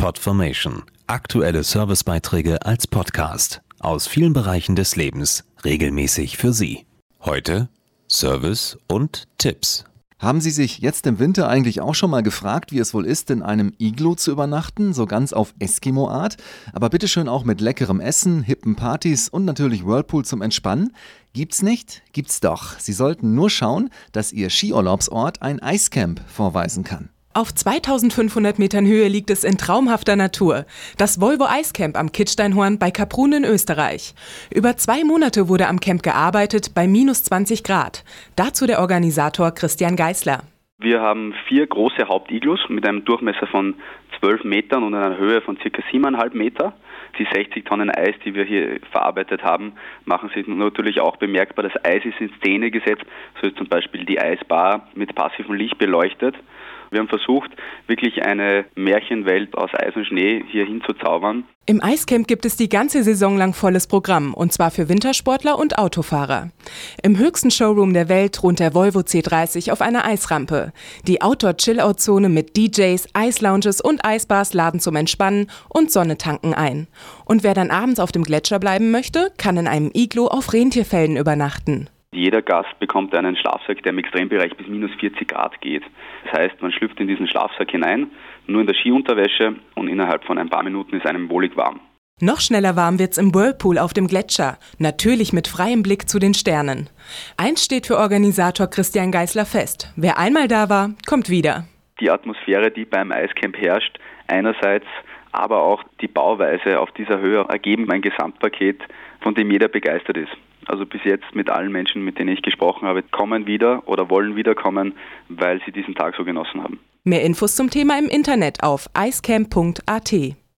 Podformation. Aktuelle Servicebeiträge als Podcast aus vielen Bereichen des Lebens regelmäßig für Sie. Heute Service und Tipps. Haben Sie sich jetzt im Winter eigentlich auch schon mal gefragt, wie es wohl ist, in einem Iglo zu übernachten, so ganz auf Eskimo-Art? Aber bitteschön auch mit leckerem Essen, hippen Partys und natürlich Whirlpool zum Entspannen? Gibt's nicht? Gibt's doch. Sie sollten nur schauen, dass Ihr Skiurlaubsort ein Eiscamp vorweisen kann. Auf 2500 Metern Höhe liegt es in traumhafter Natur. Das Volvo Eiscamp am Kitzsteinhorn bei Kaprun in Österreich. Über zwei Monate wurde am Camp gearbeitet bei minus 20 Grad. Dazu der Organisator Christian Geißler. Wir haben vier große Hauptiglus mit einem Durchmesser von 12 Metern und einer Höhe von ca. 7,5 Meter. Die 60 Tonnen Eis, die wir hier verarbeitet haben, machen sich natürlich auch bemerkbar. Das Eis ist in Szene gesetzt, so ist zum Beispiel die Eisbar mit passivem Licht beleuchtet. Wir haben versucht, wirklich eine Märchenwelt aus Eis und Schnee hier hinzuzaubern. Im Eiscamp gibt es die ganze Saison lang volles Programm, und zwar für Wintersportler und Autofahrer. Im höchsten Showroom der Welt thront der Volvo C30 auf einer Eisrampe. Die Outdoor-Chill-Out-Zone mit DJs, Eislounges und Eisbars laden zum Entspannen und Sonne tanken ein. Und wer dann abends auf dem Gletscher bleiben möchte, kann in einem Iglo auf Rentierfällen übernachten. Jeder Gast bekommt einen Schlafsack, der im Extrembereich bis minus 40 Grad geht. Das heißt, man schlüpft in diesen Schlafsack hinein, nur in der Skiunterwäsche und innerhalb von ein paar Minuten ist einem wohlig warm. Noch schneller warm wird's im Whirlpool auf dem Gletscher, natürlich mit freiem Blick zu den Sternen. Eins steht für Organisator Christian Geißler fest. Wer einmal da war, kommt wieder. Die Atmosphäre, die beim Eiscamp herrscht, einerseits, aber auch die Bauweise auf dieser Höhe ergeben ein Gesamtpaket, von dem jeder begeistert ist also bis jetzt mit allen Menschen, mit denen ich gesprochen habe, kommen wieder oder wollen wiederkommen, weil sie diesen Tag so genossen haben. Mehr Infos zum Thema im Internet auf icecamp.at.